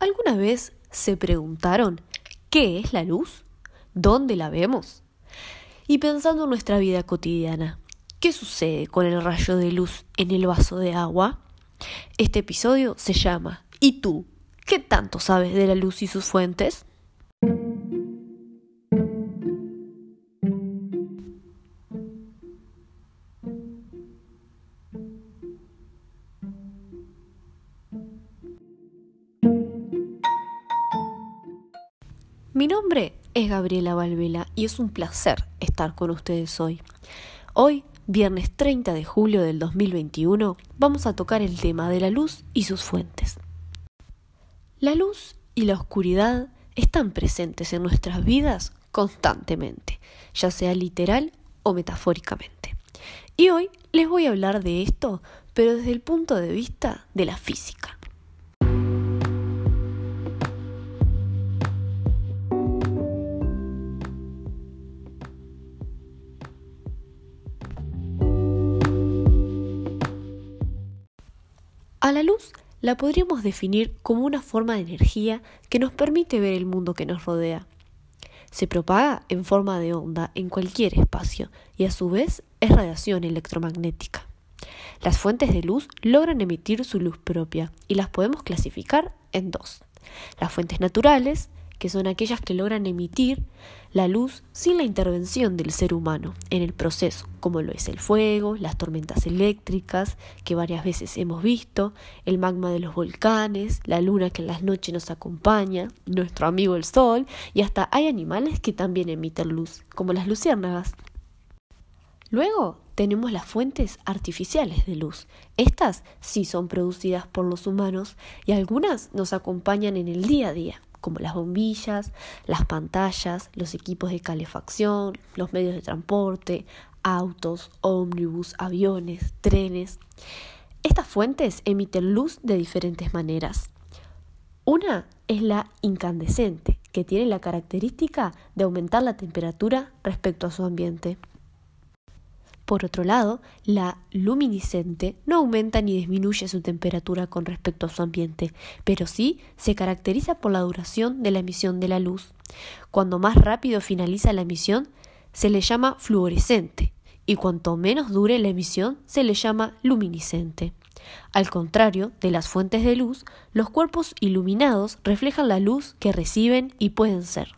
¿Alguna vez se preguntaron qué es la luz? ¿Dónde la vemos? Y pensando en nuestra vida cotidiana, ¿qué sucede con el rayo de luz en el vaso de agua? Este episodio se llama ¿Y tú? ¿Qué tanto sabes de la luz y sus fuentes? Mi nombre es Gabriela Valvela y es un placer estar con ustedes hoy. Hoy, viernes 30 de julio del 2021, vamos a tocar el tema de la luz y sus fuentes. La luz y la oscuridad están presentes en nuestras vidas constantemente, ya sea literal o metafóricamente. Y hoy les voy a hablar de esto, pero desde el punto de vista de la física. A la luz la podríamos definir como una forma de energía que nos permite ver el mundo que nos rodea. Se propaga en forma de onda en cualquier espacio y a su vez es radiación electromagnética. Las fuentes de luz logran emitir su luz propia y las podemos clasificar en dos. Las fuentes naturales, que son aquellas que logran emitir la luz sin la intervención del ser humano en el proceso, como lo es el fuego, las tormentas eléctricas, que varias veces hemos visto, el magma de los volcanes, la luna que en las noches nos acompaña, nuestro amigo el sol, y hasta hay animales que también emiten luz, como las luciérnagas. Luego tenemos las fuentes artificiales de luz. Estas sí son producidas por los humanos y algunas nos acompañan en el día a día como las bombillas, las pantallas, los equipos de calefacción, los medios de transporte, autos, ómnibus, aviones, trenes. Estas fuentes emiten luz de diferentes maneras. Una es la incandescente, que tiene la característica de aumentar la temperatura respecto a su ambiente. Por otro lado, la luminiscente no aumenta ni disminuye su temperatura con respecto a su ambiente, pero sí se caracteriza por la duración de la emisión de la luz. Cuando más rápido finaliza la emisión, se le llama fluorescente, y cuanto menos dure la emisión, se le llama luminiscente. Al contrario de las fuentes de luz, los cuerpos iluminados reflejan la luz que reciben y pueden ser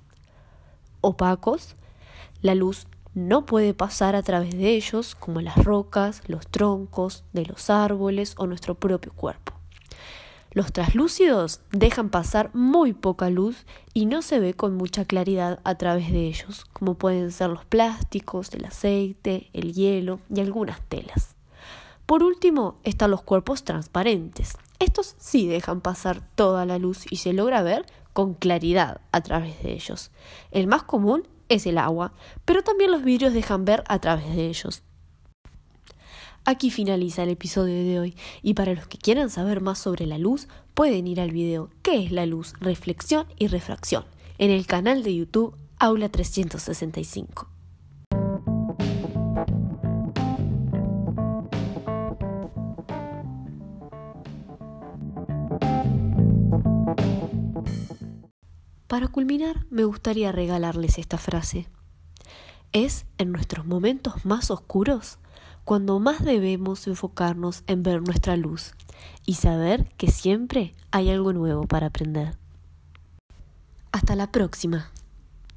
opacos, la luz no puede pasar a través de ellos, como las rocas, los troncos de los árboles o nuestro propio cuerpo. Los traslúcidos dejan pasar muy poca luz y no se ve con mucha claridad a través de ellos, como pueden ser los plásticos, el aceite, el hielo y algunas telas. Por último están los cuerpos transparentes. Estos sí dejan pasar toda la luz y se logra ver con claridad a través de ellos. El más común es el agua, pero también los vidrios dejan ver a través de ellos. Aquí finaliza el episodio de hoy y para los que quieran saber más sobre la luz pueden ir al video ¿Qué es la luz? Reflexión y refracción en el canal de YouTube Aula 365. Para culminar, me gustaría regalarles esta frase. Es en nuestros momentos más oscuros cuando más debemos enfocarnos en ver nuestra luz y saber que siempre hay algo nuevo para aprender. Hasta la próxima.